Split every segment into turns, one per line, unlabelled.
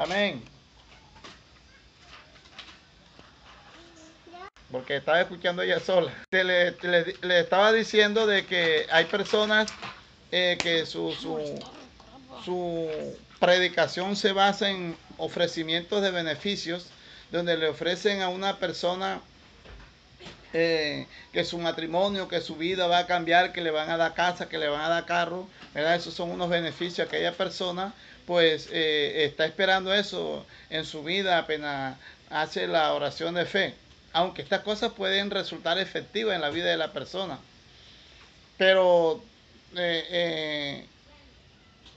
Amén. Porque estaba escuchando ella sola. Le, le, le estaba diciendo de que hay personas eh, que su, su, su predicación se basa en ofrecimientos de beneficios, donde le ofrecen a una persona eh, que su matrimonio, que su vida va a cambiar, que le van a dar casa, que le van a dar carro, ¿verdad? Esos son unos beneficios. Aquella persona, pues, eh, está esperando eso en su vida apenas hace la oración de fe. Aunque estas cosas pueden resultar efectivas en la vida de la persona. Pero eh,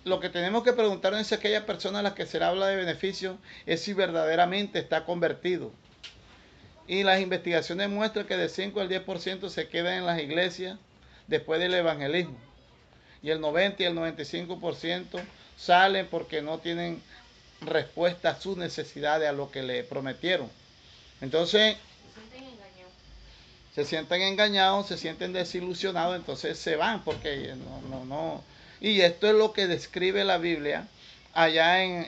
lo que tenemos que preguntarnos es si aquella persona a la que se le habla de beneficio es si verdaderamente está convertido. Y las investigaciones muestran que de 5 al 10% se quedan en las iglesias después del evangelismo. Y el 90 y el 95% salen porque no tienen respuesta a sus necesidades, a lo que le prometieron. Entonces, se sienten engañados, se sienten desilusionados, entonces se van porque no, no, no. Y esto es lo que describe la Biblia allá en,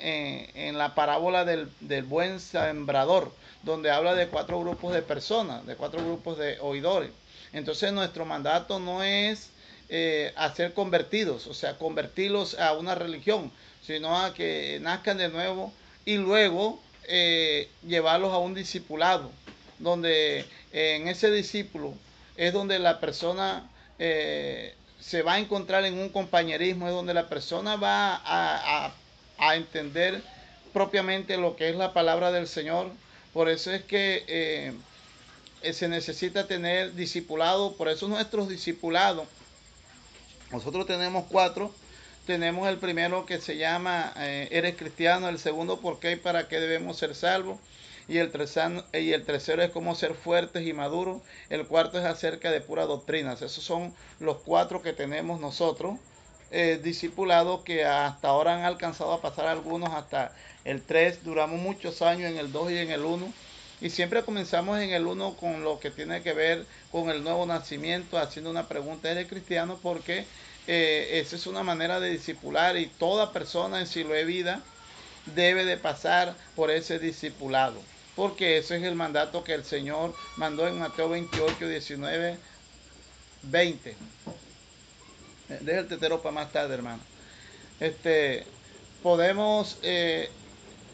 en, la parábola del, del, buen sembrador, donde habla de cuatro grupos de personas, de cuatro grupos de oidores. Entonces nuestro mandato no es eh, hacer convertidos, o sea, convertirlos a una religión, sino a que nazcan de nuevo y luego eh, llevarlos a un discipulado, donde eh, en ese discípulo es donde la persona se va a encontrar en un compañerismo, es donde la persona va a, a, a entender propiamente lo que es la palabra del Señor. Por eso es que se necesita tener discipulado, por eso nuestros discipulados, nosotros tenemos cuatro, tenemos el primero que se llama eh, Eres cristiano, el segundo por qué y para qué debemos ser salvos, y el, tercero, y el tercero es cómo ser fuertes y maduros, el cuarto es acerca de puras doctrinas. Esos son los cuatro que tenemos nosotros, eh, discipulados que hasta ahora han alcanzado a pasar algunos hasta el 3, duramos muchos años en el 2 y en el 1. Y siempre comenzamos en el 1 con lo que tiene que ver con el nuevo nacimiento, haciendo una pregunta, ¿eres cristiano? Porque eh, esa es una manera de discipular y toda persona en silo de vida debe de pasar por ese discipulado. Porque ese es el mandato que el Señor mandó en Mateo 28, 19, 20. Deja el tetero para más tarde, hermano. Este, podemos eh,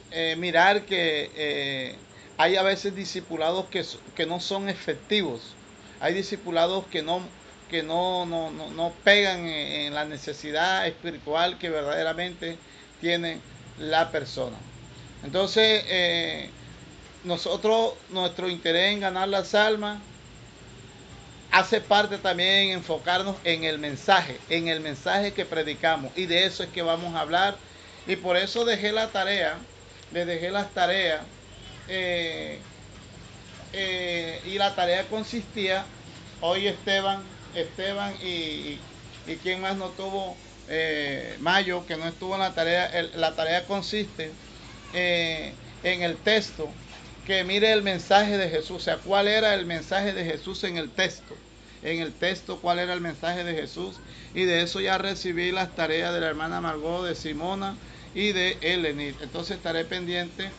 eh, mirar que hay a veces discipulados que, que, no son efectivos. Hay discipulados que no, que no, no, no, no pegan en, la necesidad espiritual que verdaderamente tiene la persona. Entonces, eh, nosotros, nuestro interés en ganar las almas, hace parte también enfocarnos en el mensaje, en el mensaje que predicamos. Y de eso es que vamos a hablar. Y por eso dejé la tarea, le dejé las tareas. Eh, eh, y la tarea consistía, hoy Esteban, Esteban y, y, quien más no tuvo, eh, Mayo, que no estuvo en la tarea, la tarea consiste en el texto que mire el mensaje de Jesús, o sea, cuál era el mensaje de Jesús en el texto. En el texto, cuál era el mensaje de Jesús. Y de eso ya recibí las tareas de la hermana Margot, de Simona y de Elenit. Entonces estaré pendiente,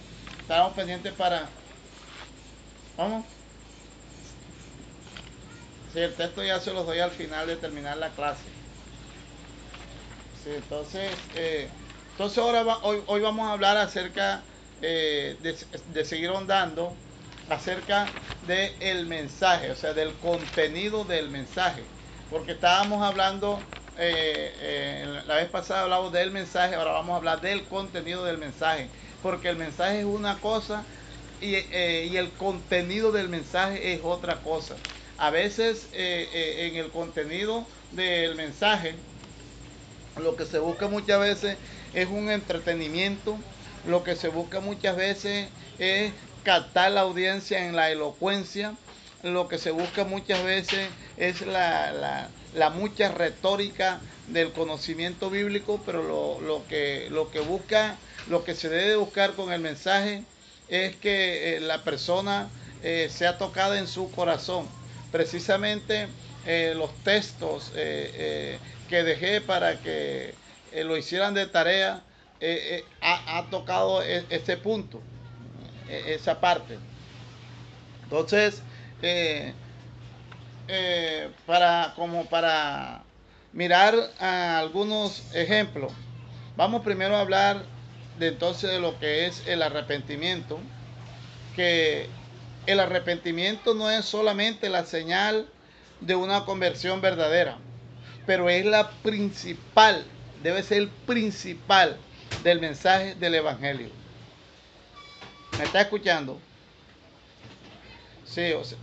estamos pendientes para... ¿Vamos? Sí, el texto ya se los doy al final de terminar la clase. Sí, entonces, eh, entonces ahora va, hoy, hoy vamos a hablar acerca eh, de, de, seguir ondando acerca del el mensaje, o sea, del contenido del mensaje. Porque estábamos hablando, eh, la vez pasada hablamos del mensaje, ahora vamos a hablar del contenido del mensaje. Porque el mensaje es una cosa y, eh, y el contenido del mensaje es otra cosa. A veces eh, en el contenido del mensaje, lo que se busca muchas veces es un entretenimiento, lo que se busca muchas veces es captar la audiencia en la elocuencia. Lo que se busca muchas veces es la, la, la mucha retórica del conocimiento bíblico, pero lo, lo, que, lo que busca, lo que se debe buscar con el mensaje es que eh, la persona eh, sea tocada en su corazón. Precisamente eh, los textos que dejé para que lo hicieran de tarea ha, tocado e, ese punto, esa parte. Entonces, para como para mirar algunos ejemplos, vamos primero a hablar de entonces de lo que es el arrepentimiento, que el arrepentimiento no es solamente la señal de una conversión verdadera, pero es la principal, debe ser el principal del mensaje del Evangelio. ¿Me está escuchando? Sí, o sea,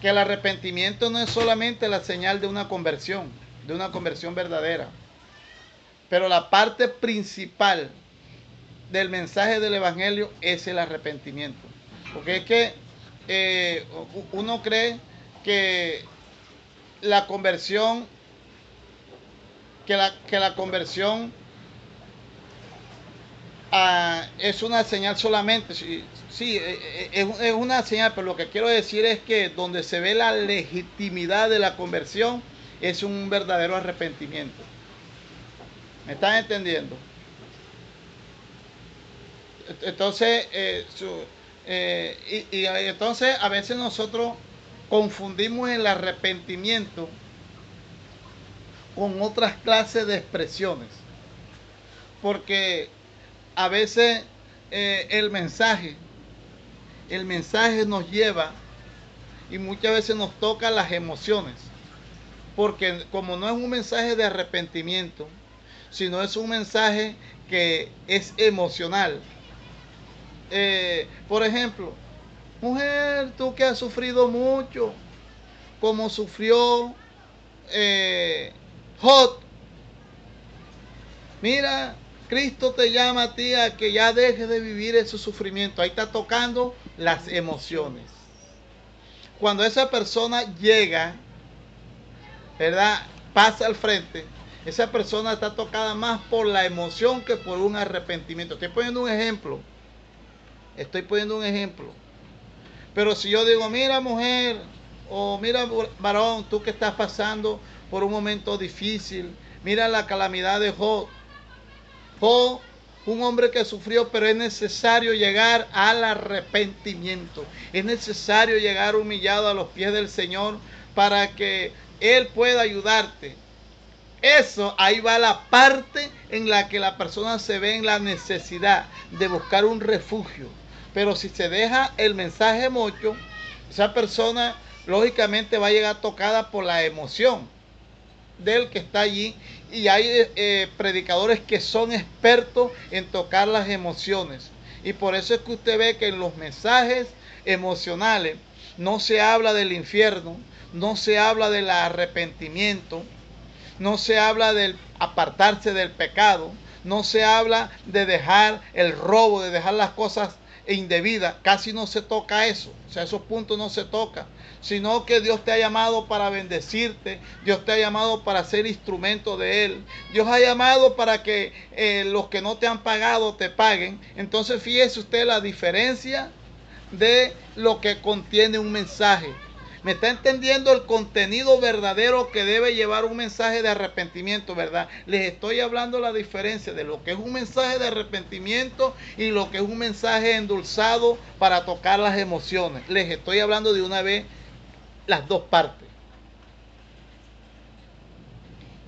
que el arrepentimiento no es solamente la señal de una conversión, de una conversión verdadera, pero la parte principal del mensaje del Evangelio es el arrepentimiento. Porque es que eh, uno cree que la conversión, que la, que la conversión ah, es una señal solamente. Sí, sí eh, eh, es, una señal, pero lo que quiero decir es que donde se ve la legitimidad de la conversión es un verdadero arrepentimiento. ¿Me están entendiendo? Entonces, eh, eh, y, entonces a veces nosotros confundimos el arrepentimiento con otras clases de expresiones. Porque a veces eh, el mensaje, el mensaje nos lleva y muchas veces nos toca las emociones. Porque como no es un mensaje de arrepentimiento, sino es un mensaje que es emocional, eh, por ejemplo, mujer, tú que has sufrido mucho, como sufrió eh, Jot. Mira, Cristo te llama a ti a que ya dejes de vivir ese sufrimiento. Ahí está tocando las emociones. Cuando esa persona llega, ¿verdad? Pasa al frente. Esa persona está tocada más por la emoción que por un arrepentimiento. Estoy poniendo un ejemplo. Estoy poniendo un ejemplo. Pero si yo digo, mira mujer, o mira varón, tú que estás pasando por un momento difícil, mira la calamidad de Job. Job, un hombre que sufrió, pero es necesario llegar al arrepentimiento. Es necesario llegar humillado a los pies del Señor para que Él pueda ayudarte. Eso, ahí va la parte en la que la persona se ve en la necesidad de buscar un refugio pero si se deja el mensaje mucho, esa persona lógicamente va a llegar tocada por la emoción del que está allí. Y hay eh, predicadores que son expertos en tocar las emociones. Y por eso es que usted ve que en los mensajes emocionales no se habla del infierno, no se habla del arrepentimiento, no se habla del apartarse del pecado, no se habla de dejar el robo, de dejar las cosas e indebida, casi no se toca eso, o sea, esos puntos no se tocan, sino que Dios te ha llamado para bendecirte, Dios te ha llamado para ser instrumento de Él, Dios ha llamado para que eh, los que no te han pagado te paguen. Entonces fíjese usted la diferencia de lo que contiene un mensaje. ¿Me está entendiendo el contenido verdadero que debe llevar un mensaje de arrepentimiento, verdad? Les estoy hablando la diferencia de lo que es un mensaje de arrepentimiento y lo que es un mensaje endulzado para tocar las emociones. Les estoy hablando de una vez las dos partes.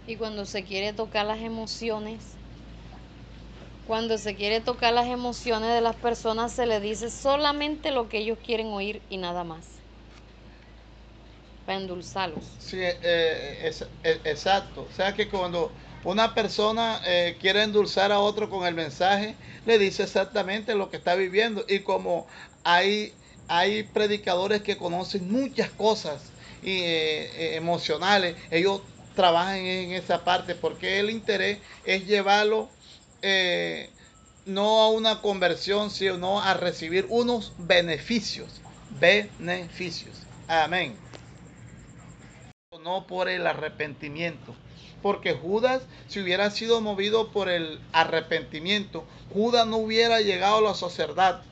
Y cuando se quiere tocar las emociones, cuando se quiere tocar las emociones de las personas, se le dice solamente lo que ellos quieren oír y nada más endulzarlos.
Sí, eh, eh, es, eh, exacto. O sea que cuando una persona quiere endulzar a otro con el mensaje, le dice exactamente lo que está viviendo. Y como hay, hay predicadores que conocen muchas cosas y, emocionales, ellos trabajan en esa parte porque el interés es llevarlo no a una conversión, sino a recibir unos beneficios. Beneficios. Amén no por el arrepentimiento. Porque Judas, si hubiera sido movido por el arrepentimiento, Judas no hubiera llegado a los,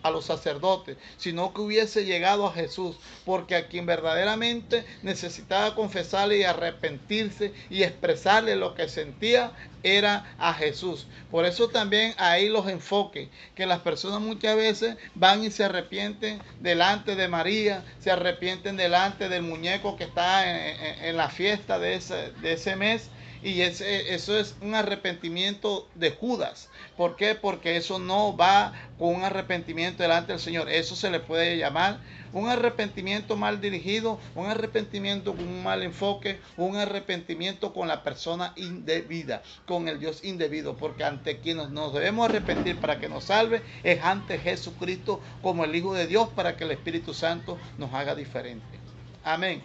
a los sacerdotes, sino que hubiese llegado a Jesús. Porque a quien verdaderamente necesitaba confesarle y arrepentirse y expresarle lo que sentía era a Jesús. Por eso también ahí los enfoques, que las personas muchas veces van y se arrepienten delante de María, se arrepienten delante del muñeco que está en, la fiesta de ese, de ese mes y ese, eso es un arrepentimiento de Judas. ¿Por qué? Porque eso no va con un arrepentimiento delante del Señor. Eso se le puede llamar un arrepentimiento mal dirigido, un arrepentimiento con un mal enfoque, un arrepentimiento con la persona indebida, con el Dios indebido. Porque ante quienes nos debemos arrepentir para que nos salve es ante Jesucristo como el Hijo de Dios para que el Espíritu Santo nos haga diferente. Amén.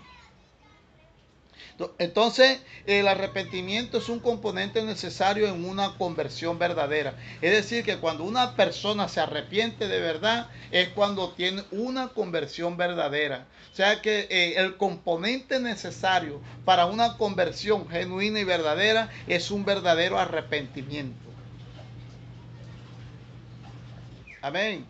Entonces, el arrepentimiento es un componente necesario en una conversión verdadera. Es decir, que cuando una persona se arrepiente de verdad, es cuando tiene una conversión verdadera. O sea que eh, el componente necesario para una conversión genuina y verdadera es un verdadero arrepentimiento. Amén.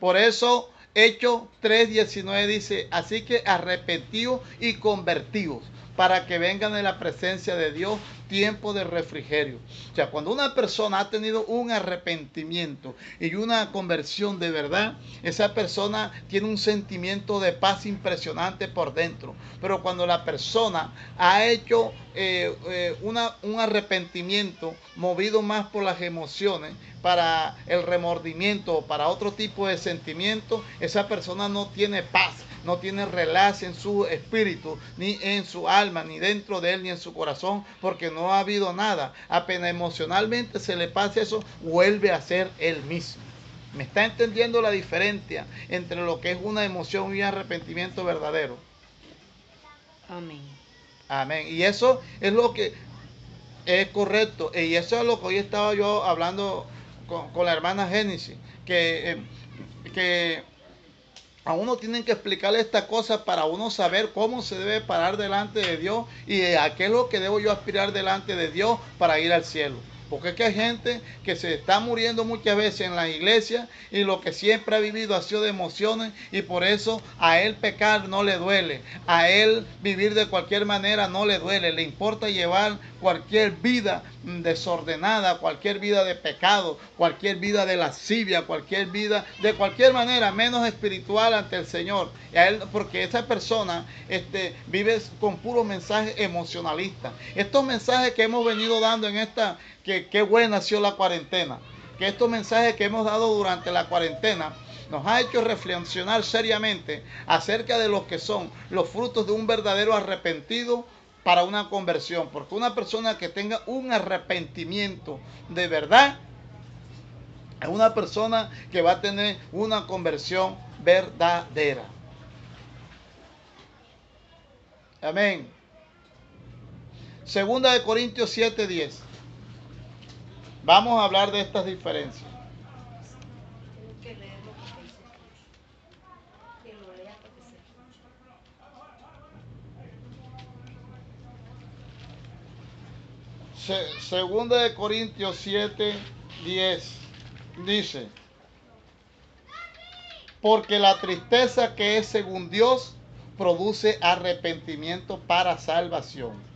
Por eso Hechos 3:19 dice, así que arrepentidos y convertidos para que vengan en la presencia de Dios tiempo de refrigerio. O sea, cuando una persona ha tenido un arrepentimiento y una conversión de verdad, esa persona tiene un sentimiento de paz impresionante por dentro. Pero cuando la persona ha hecho eh, eh, una, un arrepentimiento movido más por las emociones, para el remordimiento o para otro tipo de sentimiento, esa persona no tiene paz no tiene relax en su espíritu, ni en su alma, ni dentro de él, ni en su corazón, porque no ha habido nada. Apenas emocionalmente se le pase eso, vuelve a ser él mismo. ¿Me está entendiendo la diferencia entre lo que es una emoción y un arrepentimiento verdadero?
Amén.
Amén. Y eso es lo que es correcto. Y eso es lo que hoy estaba yo hablando con, la hermana Génesis. Que, eh, que a uno tienen que explicarle esta cosa para uno saber cómo se debe parar delante de Dios y a qué es lo que debo yo aspirar delante de Dios para ir al cielo. Porque es que hay gente que se está muriendo muchas veces en la iglesia y lo que siempre ha vivido ha sido de emociones y por eso a él pecar no le duele. A él vivir de cualquier manera no le duele. Le importa llevar cualquier vida desordenada, cualquier vida de pecado, cualquier vida de lascivia, cualquier vida de cualquier manera menos espiritual ante el Señor. Porque esa persona este, vive con puro mensaje emocionalista. Estos mensajes que hemos venido dando en esta que qué buena ha sido la cuarentena, que estos mensajes que hemos dado durante la cuarentena nos ha hecho reflexionar seriamente acerca de lo que son los frutos de un verdadero arrepentido para una conversión, porque una persona que tenga un arrepentimiento de verdad es una persona que va a tener una conversión verdadera. Amén. Segunda de Corintios 7:10. Vamos a hablar de estas diferencias. segunda de Corintios 7, 10 dice, porque la tristeza que es según Dios produce arrepentimiento para salvación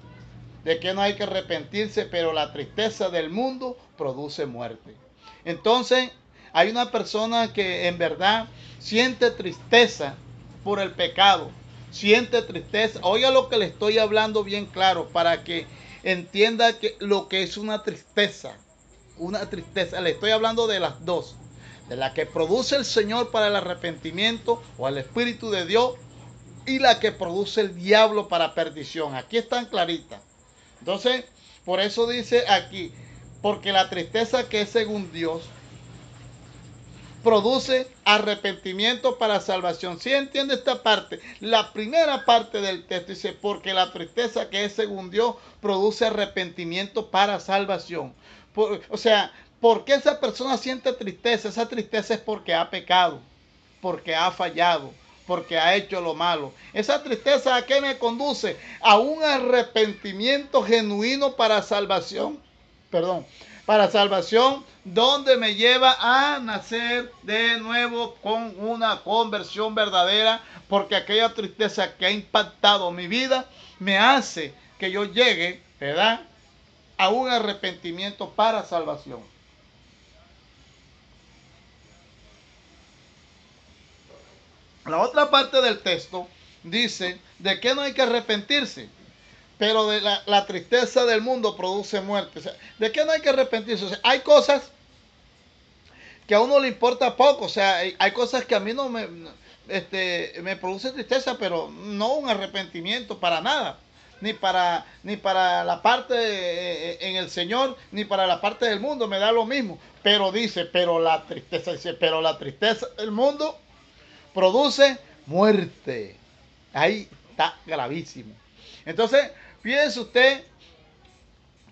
de que no hay que arrepentirse, pero la tristeza del mundo produce muerte. Entonces, hay una persona que en verdad siente tristeza por el pecado, siente tristeza. Oiga lo que le estoy hablando bien claro para que entienda que lo que es una tristeza. Una tristeza, le estoy hablando de las dos. De la que produce el Señor para el arrepentimiento o el Espíritu de Dios y la que produce el diablo para perdición. Aquí están claritas. Entonces, por eso dice aquí, porque la tristeza que es según Dios produce arrepentimiento para salvación. Si entiende esta parte? La primera parte del texto dice, porque la tristeza que es según Dios produce arrepentimiento para salvación. o sea, ¿por qué esa persona siente tristeza? Esa tristeza es porque ha pecado, porque ha fallado, porque ha hecho lo malo. Esa tristeza a qué me conduce? A un arrepentimiento genuino para salvación. Perdón, para salvación, donde me lleva a nacer de nuevo con una conversión verdadera, porque aquella tristeza que ha impactado mi vida me hace que yo llegue, ¿verdad? A un arrepentimiento para salvación. La otra parte del texto dice de que no hay que arrepentirse, pero de la, tristeza del mundo produce muerte. ¿De qué no hay que arrepentirse? hay cosas que a uno le importa poco, o sea, hay, cosas que a mí no me, este, me produce tristeza, pero no un arrepentimiento para nada ni para, ni para la parte eh, en el Señor, ni para la parte del mundo, me da lo mismo. Pero dice, pero la tristeza, dice, pero la tristeza del mundo produce muerte. Ahí está gravísimo. Entonces, fíjense usted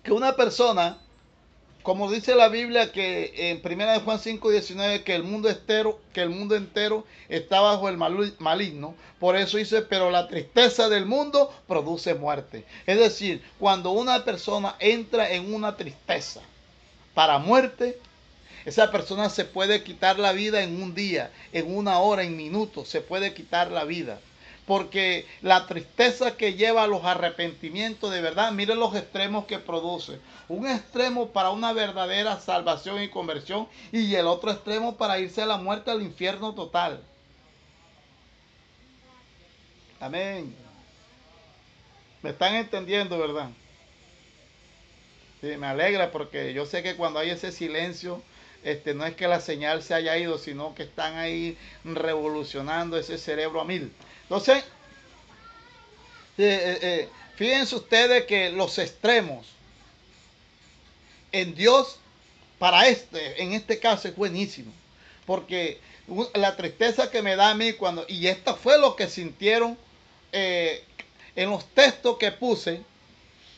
que una persona, como dice la Biblia que en 1 Juan 5, 19, que el mundo entero, que el mundo entero está bajo el maligno, por eso dice, pero la tristeza del mundo produce muerte. Es decir, cuando una persona entra en una tristeza para muerte, esa persona se puede quitar la vida en un día, en una hora, en minutos, se puede quitar la vida. Porque la tristeza que lleva a los arrepentimientos de verdad, miren los extremos que produce. Un extremo para una verdadera salvación y conversión y el otro extremo para irse a la muerte al infierno total. Amén. ¿Me están entendiendo, verdad? Sí, me alegra porque yo sé que cuando hay ese silencio, este, no es que la señal se haya ido, sino que están ahí revolucionando ese cerebro a mil. Entonces, eh, eh, eh, fíjense ustedes que los extremos en Dios, para este, en este caso es buenísimo. Porque la tristeza que me da a mí cuando, y esto fue lo que sintieron en los textos que puse,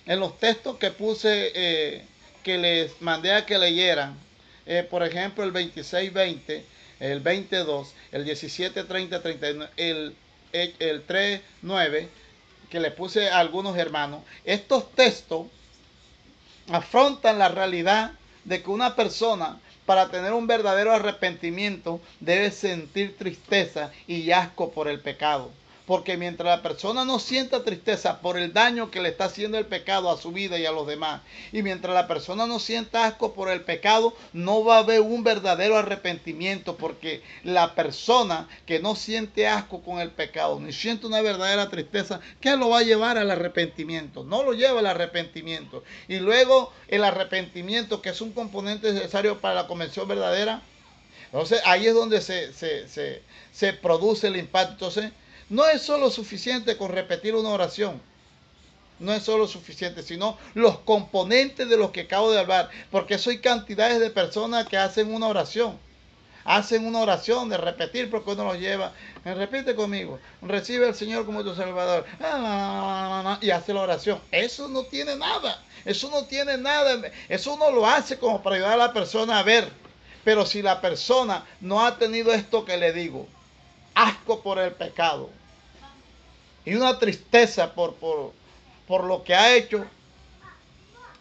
en los textos que puse, que les mandé a que leyeran, eh, por ejemplo, el 26-20, el 22, el 17-30, el, el 3-9, que le puse a algunos hermanos, estos textos afrontan la realidad de que una persona para tener un verdadero arrepentimiento debe sentir tristeza y asco por el pecado. Porque mientras la persona no sienta tristeza por el daño que le está haciendo el pecado a su vida y a los demás, y mientras la persona no sienta asco por el pecado, no va a haber un verdadero arrepentimiento, porque la persona que no siente asco con el pecado, ni siente una verdadera tristeza, ¿qué lo va a llevar al arrepentimiento? No lo lleva al arrepentimiento. Y luego el arrepentimiento, que es un componente necesario para la convención verdadera, entonces ahí es donde se, se, se produce el impacto. Entonces, no es solo suficiente con repetir una oración. No es solo suficiente, sino los componentes de los que acabo de hablar. Porque soy cantidades de personas que hacen una oración. Hacen una oración de repetir porque uno lo lleva. Repite conmigo. Recibe al Señor como tu Salvador. Y hace la oración. Eso no tiene nada. Eso no tiene nada. Eso uno lo hace como para ayudar a la persona a ver. Pero si la persona no ha tenido esto que le digo, asco por el pecado y una tristeza por, por, lo que ha hecho,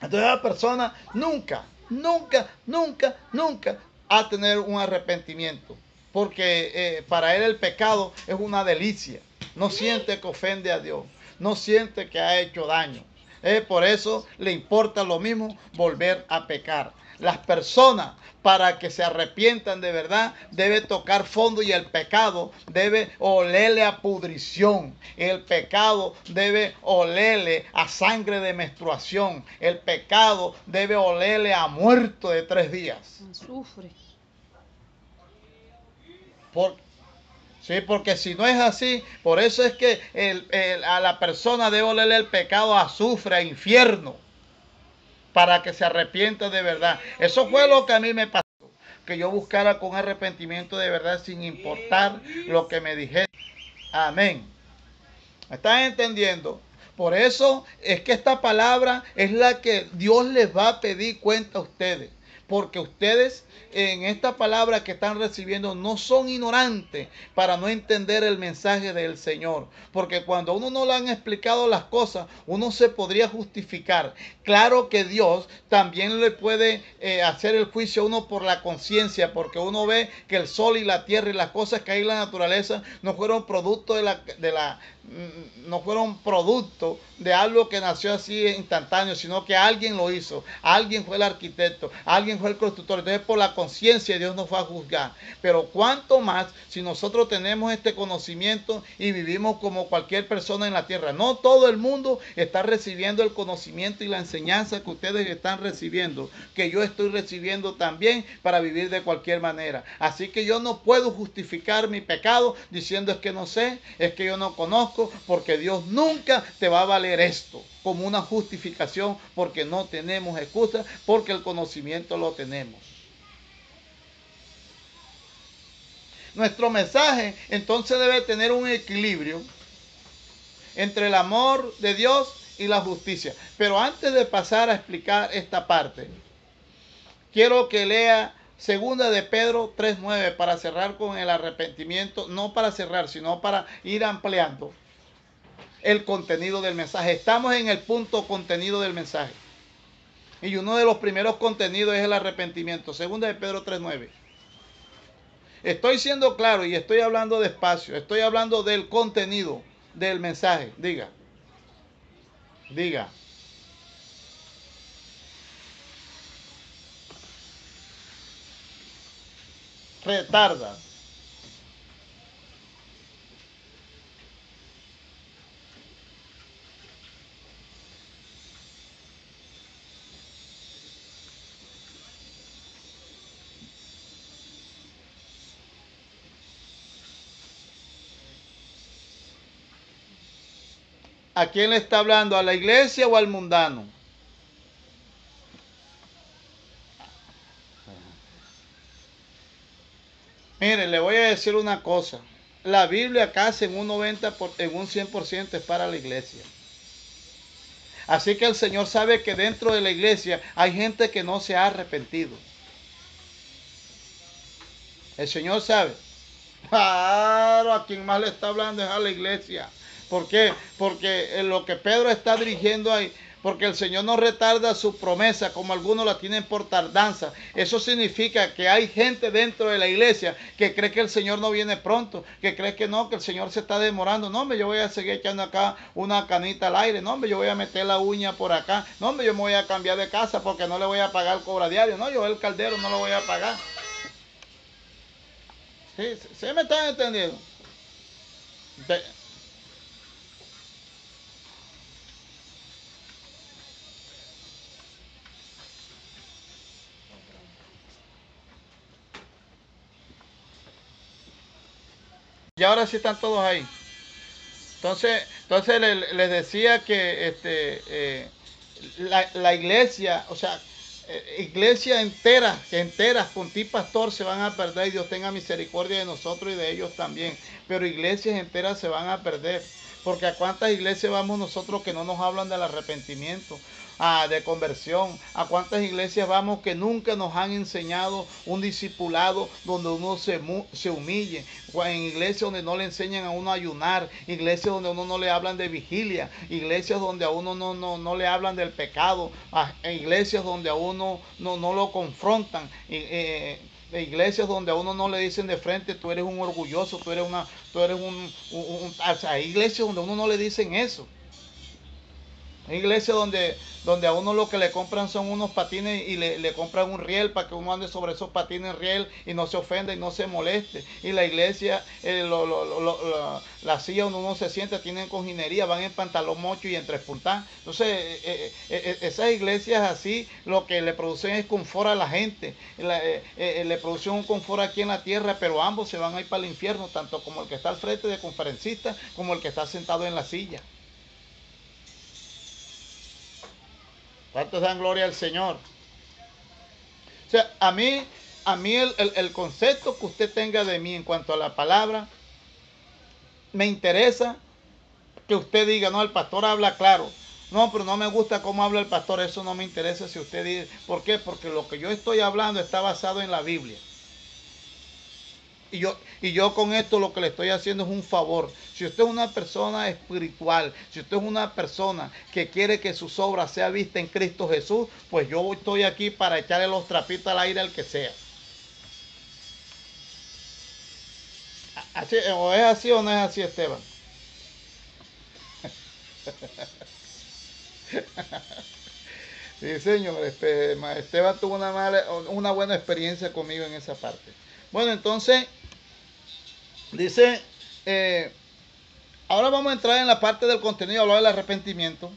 entonces la persona nunca, nunca, nunca, nunca a tener un arrepentimiento. Porque eh, para él el pecado es una delicia. No siente que ofende a Dios. No siente que ha hecho daño. Eh, por eso le importa lo mismo volver a pecar las personas para que se arrepientan de verdad, debe tocar fondo y el pecado debe olerle a pudrición. El pecado debe olerle a sangre de menstruación. El pecado debe olerle a muerto de tres días. Sufre. sí, porque si no es así, por eso es que a la persona debe olerle el pecado a azufre, a infierno para que se arrepienta de verdad. Eso fue lo que a mí me pasó. Que yo buscara con arrepentimiento de verdad sin importar lo que me dijera. Amén. ¿Me están entendiendo? Por eso es que esta palabra es la que Dios les va a pedir cuenta a ustedes. porque ustedes en esta palabra que están recibiendo no son ignorantes para no entender el mensaje del Señor. Porque cuando a uno no le han explicado las cosas, uno se podría justificar. Claro que Dios también le puede eh, hacer el juicio a uno por la conciencia, porque uno ve que el sol y la tierra y las cosas que hay en la naturaleza no fueron producto de de la mm, no fueron producto de algo que nació así instantáneo, sino que alguien lo hizo, alguien fue el arquitecto, alguien fue el constructor. Entonces por la conciencia Dios nos va a juzgar. Pero cuánto más si nosotros tenemos este conocimiento y vivimos como cualquier persona en la tierra. No todo el mundo está recibiendo el conocimiento y la enseñanza que ustedes están recibiendo, que yo estoy recibiendo también para vivir de cualquier manera. Así que yo no puedo justificar mi pecado diciendo es que no sé, es que yo no conozco, porque Dios nunca te va a valer esto como una justificación porque no tenemos excusa, porque el conocimiento lo tenemos. Nuestro mensaje entonces debe tener un equilibrio entre el amor de Dios y la justicia. Pero antes de pasar a explicar esta parte, quiero que lea segunda de Pedro 3.9 para cerrar con el arrepentimiento, no para cerrar, sino para ir ampliando el contenido del mensaje. Estamos en el punto contenido del mensaje. Y uno de los primeros contenidos es el arrepentimiento. Segunda de Pedro 3.9. Estoy siendo claro y estoy hablando despacio. Estoy hablando del contenido del mensaje. Diga. Diga. Retarda. ¿A quién le está hablando? ¿A la iglesia o al mundano? Mire, le voy a decir una cosa. La Biblia casi en un 90, por, en un 100% es para la iglesia. Así que el Señor sabe que dentro de la iglesia hay gente que no se ha arrepentido. El Señor sabe. Claro, a quien más le está hablando es a la iglesia. ¿Por qué? Porque en lo que Pedro está dirigiendo ahí, porque el Señor no retarda su promesa como algunos la tienen por tardanza. Eso significa que hay gente dentro de la iglesia que cree que el Señor no viene pronto, que cree que no, que el Señor se está demorando. No, hombre, yo voy a seguir echando acá una canita al aire. No, hombre, yo voy a meter la uña por acá. No, hombre, yo me voy a cambiar de casa porque no le voy a pagar el cobra diario. No, yo el caldero no lo voy a pagar. ¿Sí, ¿sí me están entendiendo? Y ahora sí están todos ahí. Entonces, entonces les, decía que este, eh, la, iglesia, o sea, eh, iglesia entera, enteras con ti pastor se van a perder y Dios tenga misericordia de nosotros y de ellos también. Pero iglesias enteras se van a perder. Porque a cuántas iglesias vamos nosotros que no nos hablan del arrepentimiento de conversión. A cuántas iglesias vamos que nunca nos han enseñado un discipulado donde uno se, se humille. En iglesias donde no le enseñan a uno a ayunar. Iglesias donde a uno no le hablan de vigilia. Iglesias donde a uno no, no, no le hablan del pecado. iglesias donde a uno no, no lo confrontan. Eh, iglesias donde a uno no le dicen de frente, tú eres un orgulloso, tú eres una, tú eres un, hay iglesias donde a uno no le dicen eso. Hay iglesias donde, donde a uno lo que le compran son unos patines y le, compran un riel para que uno ande sobre esos patines riel y no se ofenda y no se moleste. Y la iglesia, eh, la silla donde uno se sienta tienen cojinería, van en pantalón mocho y en tres. Entonces, eh, eh, esas iglesias así lo que le producen es confort a la gente. le producen un confort aquí en la tierra, pero ambos se van a ir para el infierno, tanto como el que está al frente de conferencista como el que está sentado en la silla. ¿Cuántos dan gloria al Señor? O sea, a mí, a mí el, concepto que usted tenga de mí en cuanto a la palabra, me interesa que usted diga, no, el pastor habla claro. No, pero no me gusta cómo habla el pastor, eso no me interesa si usted dice, ¿por qué? Porque lo que yo estoy hablando está basado en la Biblia. Y yo, y yo con esto lo que le estoy haciendo es un favor. Si usted es una persona espiritual, si usted es una persona que quiere que sus obras sean vistas en Cristo Jesús, pues yo estoy aquí para echarle los trapitos al aire al que sea. Así, ¿O es así o no es así, Esteban? Sí, señor. Esteban tuvo una, mala, una buena experiencia conmigo en esa parte. Bueno, entonces, dice, eh, ahora vamos a entrar en la parte del contenido, hablar del arrepentimiento.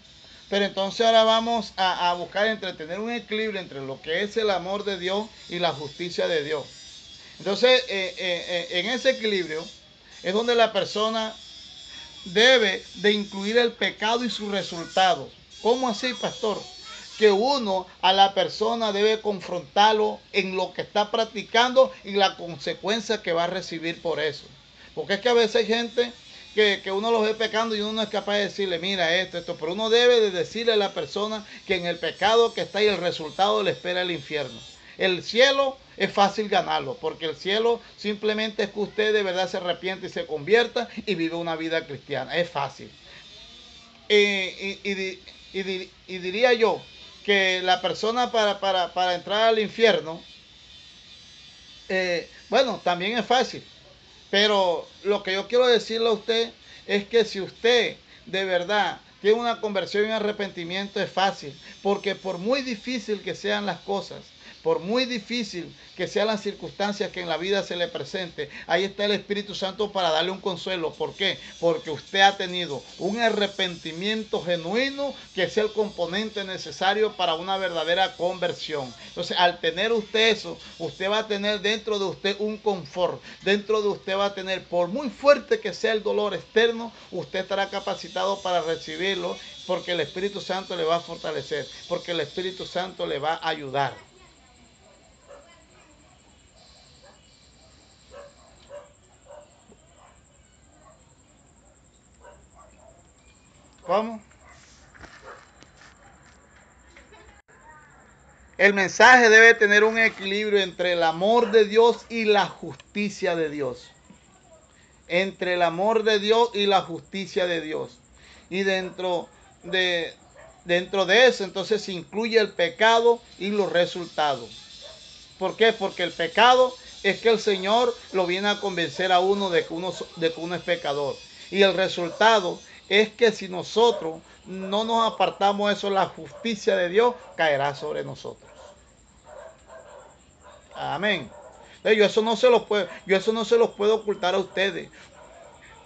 Pero entonces ahora vamos a, buscar entretener un equilibrio entre lo que es el amor de Dios y la justicia de Dios. Entonces, eh, eh, en ese equilibrio es donde la persona debe de incluir el pecado y sus resultados. ¿Cómo así, pastor? Que uno a la persona debe confrontarlo en lo que está practicando y la consecuencia que va a recibir por eso. Porque es que a veces hay gente que, uno los ve pecando y uno no es capaz de decirle, mira esto, esto, pero uno debe de decirle a la persona que en el pecado que está y el resultado le espera el infierno. El cielo es fácil ganarlo, porque el cielo simplemente es que usted de verdad se arrepiente y se convierta y vive una vida cristiana. Es fácil. y, diría yo que la persona para, entrar al infierno, eh, bueno, también es fácil. Pero lo que yo quiero decirle a usted es que si usted de verdad tiene una conversión y arrepentimiento es fácil, porque por muy difícil que sean las cosas, por muy difícil que sean las circunstancias que en la vida se le presente, ahí está el Espíritu Santo para darle un consuelo. ¿Por qué? Porque usted ha tenido un arrepentimiento genuino que es el componente necesario para una verdadera conversión. Entonces, al tener usted eso, usted va a tener dentro de usted un confort. Dentro de usted va a tener, por muy fuerte que sea el dolor externo, usted estará capacitado para recibirlo porque el Espíritu Santo le va a fortalecer, porque el Espíritu Santo le va a ayudar. ¿Cómo? El mensaje debe tener un equilibrio entre el amor de Dios y la justicia de Dios. Entre el amor de Dios y la justicia de Dios. Y dentro de, dentro de eso entonces se incluye el pecado y los resultados. ¿Por qué? Porque el pecado es que el Señor lo viene a convencer a uno de que uno, de que uno es pecador. Y el resultado es que si nosotros no nos apartamos de eso, la justicia de Dios caerá sobre nosotros. Amén. Yo eso no se los puedo, yo eso no se los puedo ocultar a ustedes.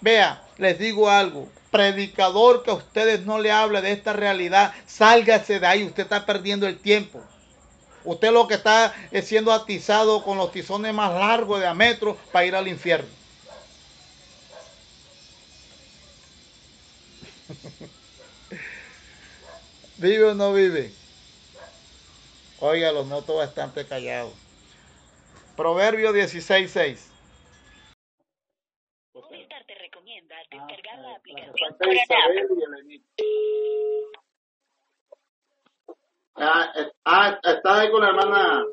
Vea, les digo algo. Predicador que a ustedes no le hable de esta realidad, sálgase de ahí. Usted está perdiendo el tiempo. Usted lo que está es siendo atizado con los tizones más largos de a metro para ir al infierno. ¿Vive o no vive? Oiga, los noto bastante callados. Proverbio 16.6. Movistar te recomienda descargar la aplicación ah, ah, está ahí con la hermana.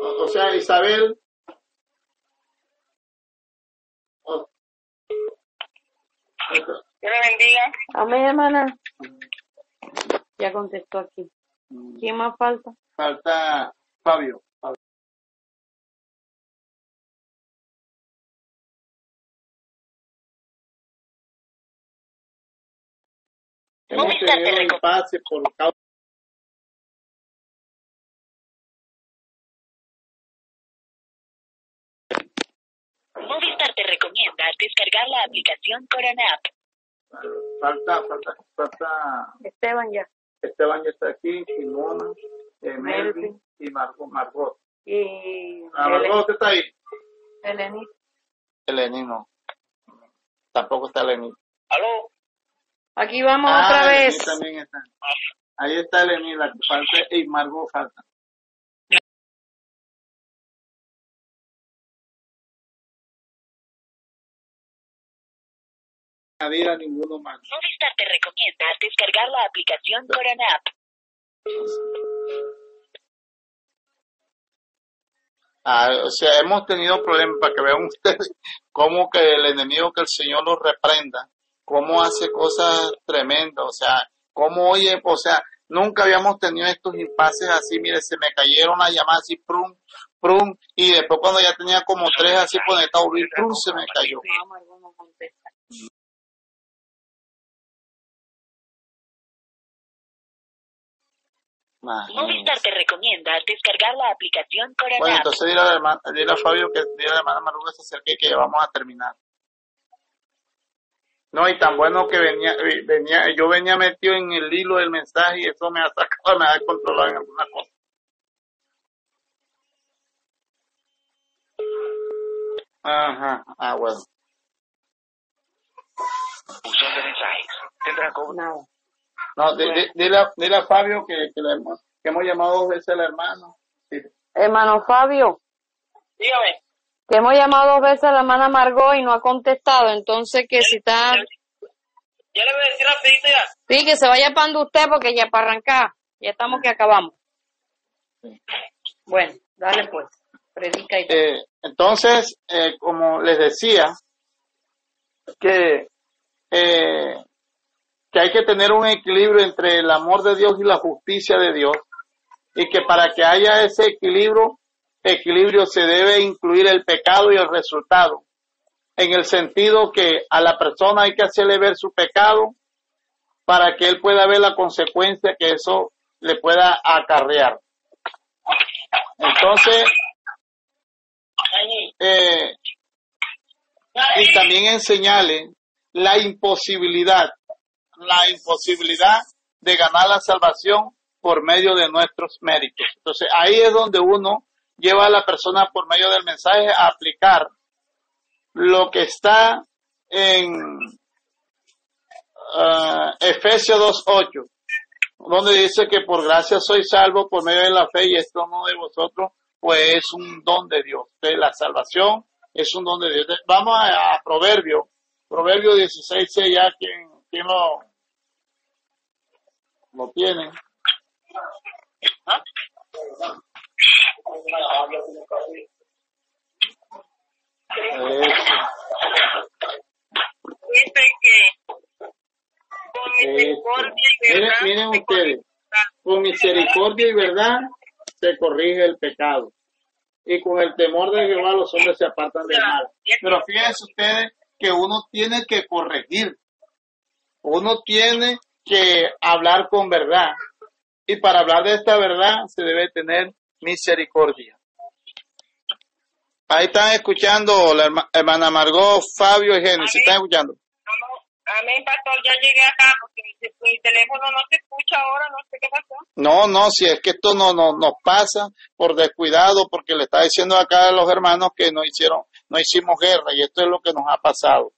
O, sea, Isabel.
Que le bendiga.
Amén, hermana. Ya contestó aquí. ¿Quién más falta?
Falta Fabio. Te pase por causa
Movistar te recomienda descargar la aplicación Corona App.
Falta, falta, falta.
Esteban ya.
Esteban ya está aquí, Simona, eh, Melvin y Margot. Margot.
Y.
Ah, Margot, está ahí?
Eleni.
Eleni no. Tampoco está Eleni.
¿Aló?
Aquí vamos ah, otra vez.
También está. Ahí está Eleni, la que falta, y Margot falta. Añadir a ninguno más.
Movistar te recomienda descargar la aplicación Corona App.
Ah, o sea, hemos tenido problemas para que vean ustedes cómo que el enemigo que el Señor los reprenda, cómo hace cosas tremendas, o sea, cómo oye, o sea, nunca habíamos tenido estos impases así, mire, se me cayeron las llamadas así, prum, prum, y después cuando ya tenía como tres así conectados, prum, se me cayó.
Movistar te recomienda descargar la aplicación Corona
Bueno, entonces dile a, la dile a Fabio que dile a la hermana Maruga se acerque que ya vamos a terminar. No, y tan bueno que venía, eh, venía, yo venía metido en el hilo del mensaje y eso me ha sacado, me ha controlado en alguna cosa. Ajá, ah, bueno.
Buzón de mensajes. Tendrá como
No.
No, di- di- dile, a, dile a Fabio que, que, hemos, que hemos llamado dos veces al hermano. Sí.
Hermano Fabio,
Dígame.
que hemos llamado dos veces a la hermana Margot y no ha contestado, entonces que si está...
Ya le voy a decir rapidito ya.
Sí, que se vaya para usted porque ya para arrancar, ya estamos que acabamos. Bueno, dale pues, predica y
Eh, entonces, eh, como les decía, que, eh, que hay que tener un equilibrio entre el amor de Dios y la justicia de Dios, y que para que haya ese equilibrio, equilibrio se debe incluir el pecado y el resultado, en el sentido que a la persona hay que hacerle ver su pecado para que él pueda ver la consecuencia que eso le pueda acarrear. Entonces, eh, y también enseñarle la imposibilidad, la imposibilidad de ganar la salvación por medio de nuestros méritos. Entonces ahí es donde uno lleva a la persona por medio del mensaje a aplicar lo que está en ah, Efesios 2.8, donde dice que por gracia soy salvo por medio de la fe y esto no de vosotros, pues es un don de Dios. Entonces, la salvación es un don de Dios. Vamos a, a Proverbio, Proverbio 16, ya quien, quien lo, lo tiene. Eso.
dice que con misericordia y
Miren,
verdad
miren
se
ustedes, con misericordia y verdad se corrige el pecado. Y con el temor de Jehová los hombres se apartan del mal. Pero fíjense ustedes que uno tiene que corregir. Uno tiene que hablar con verdad. Y para hablar de esta verdad se debe tener misericordia. Ahí están escuchando la herma- hermana Margot, Fabio y Jenny. ¿Se están escuchando?
Amén, pastor, ya llegué acá porque mi, mi teléfono no se escucha ahora, no sé qué pasó.
No, no, si es que esto no, no nos pasa por descuidado, porque le está diciendo acá a los hermanos que no hicieron, no hicimos guerra y esto es lo que nos ha pasado.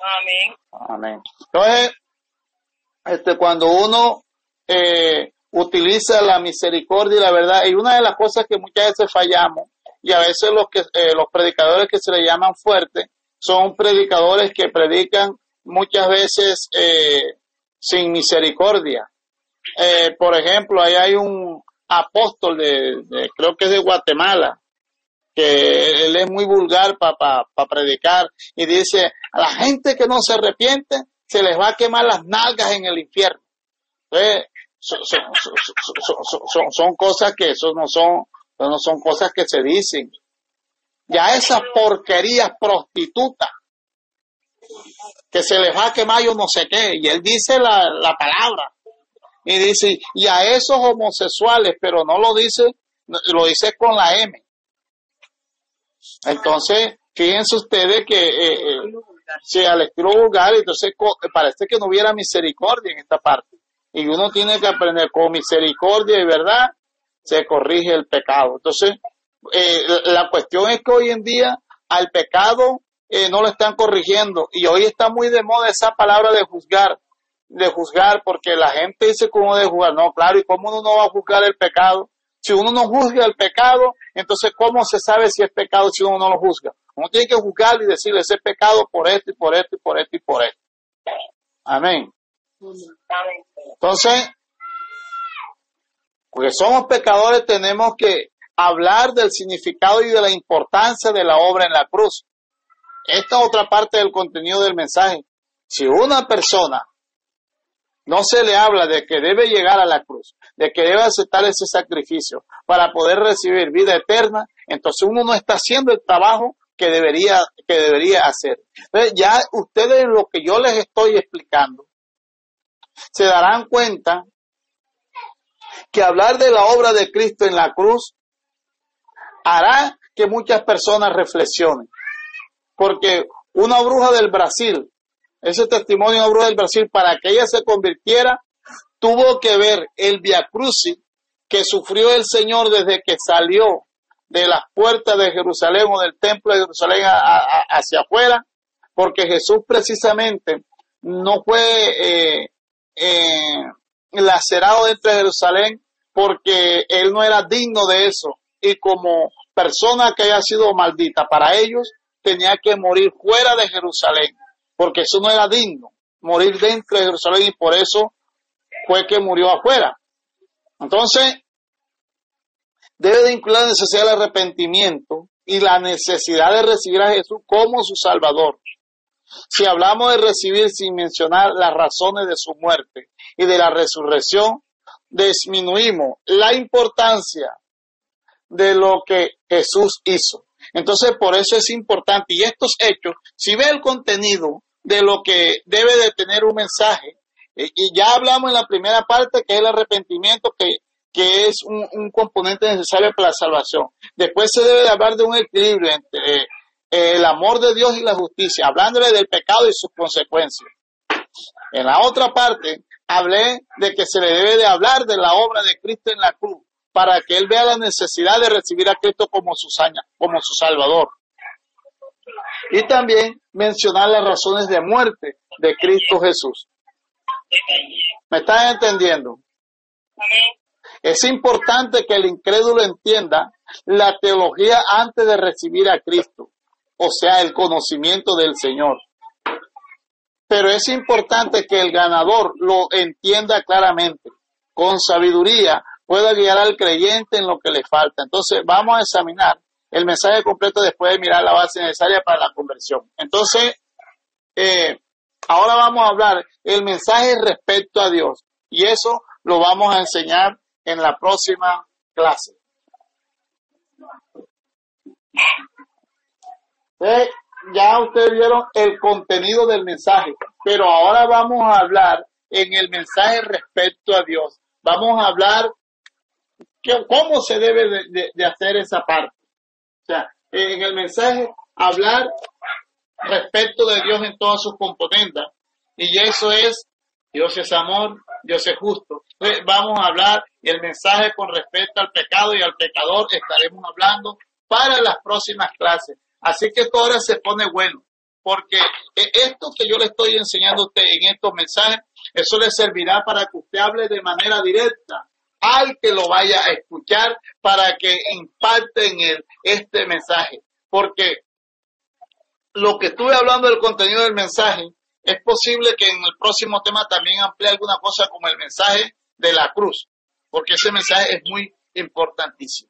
Amén.
Amén. Entonces, este, cuando uno eh, utiliza la misericordia y la verdad, y una de las cosas que muchas veces fallamos, y a veces los que eh, los predicadores que se le llaman fuertes, son predicadores que predican muchas veces eh, sin misericordia. Eh, por ejemplo, ahí hay un apóstol de, de- creo que es de Guatemala, que él es muy vulgar para predicar y dice, a la gente que no se arrepiente, se les va a quemar las nalgas en el infierno. Entonces, son- son- son- son cosas que eso no son, no son cosas que se dicen. Ya esas porquerías prostitutas, que se les va a quemar yo no sé qué, y él dice la, la palabra, y dice, y a esos homosexuales, pero no lo dice, lo dice con la M. Entonces, fíjense ustedes que eh, eh, si al estilo vulgar, entonces co- parece que no hubiera misericordia en esta parte. Y uno tiene que aprender con misericordia y verdad, se corrige el pecado. Entonces, eh, la- cuestión es que hoy en día al pecado eh, no lo están corrigiendo. Y hoy está muy de moda esa palabra de juzgar, de juzgar, porque la gente dice cómo de juzgar. No, claro, ¿y cómo uno no va a juzgar el pecado? Si uno no juzga el pecado, entonces ¿cómo se sabe si es pecado si uno no lo juzga? Uno tiene que juzgarle y decirle ese pecado por esto y por esto y por esto y por esto. Amén.
Amén.
Entonces, porque somos pecadores, tenemos que hablar del significado y de la importancia de la obra en la cruz. Esta otra parte del contenido del mensaje. Si una persona no se le habla de que debe llegar a la cruz, de que debe aceptar ese sacrificio para poder recibir vida eterna, entonces uno no está haciendo el trabajo que debería, que debería hacer. Ya ustedes lo que yo les estoy explicando, se darán cuenta que hablar de la obra de Cristo en la cruz hará que muchas personas reflexionen. Porque una bruja del Brasil, ese testimonio de una bruja del Brasil, para que ella se convirtiera, tuvo que ver el Via Crucis que sufrió el Señor desde que salió de las puertas de Jerusalén o del templo de Jerusalén hacia afuera, porque Jesús precisamente no fue eh, eh, lacerado dentro de Jerusalén porque él no era digno de eso. Y como persona que haya sido maldita para ellos tenía que morir fuera de Jerusalén porque eso no era digno morir dentro de Jerusalén y por eso fue que murió afuera entonces debe de incluir la necesidad del arrepentimiento y la necesidad de recibir a Jesús como su Salvador. Si hablamos de recibir sin mencionar las razones de su muerte y de la resurrección, disminuimos la importancia de lo que Jesús hizo. Entonces, por eso es importante. Y estos hechos, si ve el contenido de lo que debe de tener un mensaje, eh, y ya hablamos en la primera parte que es el arrepentimiento, que, que es un, un componente necesario para la salvación. Después se debe de hablar de un equilibrio entre eh, el amor de Dios y la justicia, hablándole del pecado y sus consecuencias. En la otra parte, hablé de que se le debe de hablar de la obra de Cristo en la cruz, para que él vea la necesidad de recibir a Cristo como su, como su Salvador. Y también mencionar las razones de muerte de Cristo Jesús. ¿Me están entendiendo? Es importante que el incrédulo entienda la teología antes de recibir a Cristo, o sea, el conocimiento del Señor. Pero es importante que el ganador lo entienda claramente, con sabiduría, pueda guiar al creyente en lo que le falta. Entonces, vamos a examinar el mensaje completo después de mirar la base necesaria para la conversión. Entonces, eh, ahora vamos a hablar el mensaje respecto a Dios. Y eso lo vamos a enseñar en la próxima clase. Eh, ya ustedes vieron el contenido del mensaje, pero ahora vamos a hablar en el mensaje respecto a Dios. Vamos a hablar cómo se debe de, de- de hacer esa parte. Sea, en el mensaje hablar respecto de Dios en todas sus componentes. Y eso es, Dios es amor, Dios es justo. Entonces, vamos a hablar el mensaje con respecto al pecado y al pecador estaremos hablando para las próximas clases. Así que esto ahora se pone bueno, porque eh, esto que yo le estoy enseñando a usted en estos mensajes, eso le servirá para que usted hable de manera directa al que lo vaya a escuchar para que impacte en él este mensaje. Porque lo que estuve hablando del contenido del mensaje, es posible que en el próximo tema también amplíe alguna cosa como el mensaje de la cruz, porque ese mensaje es muy importantísimo.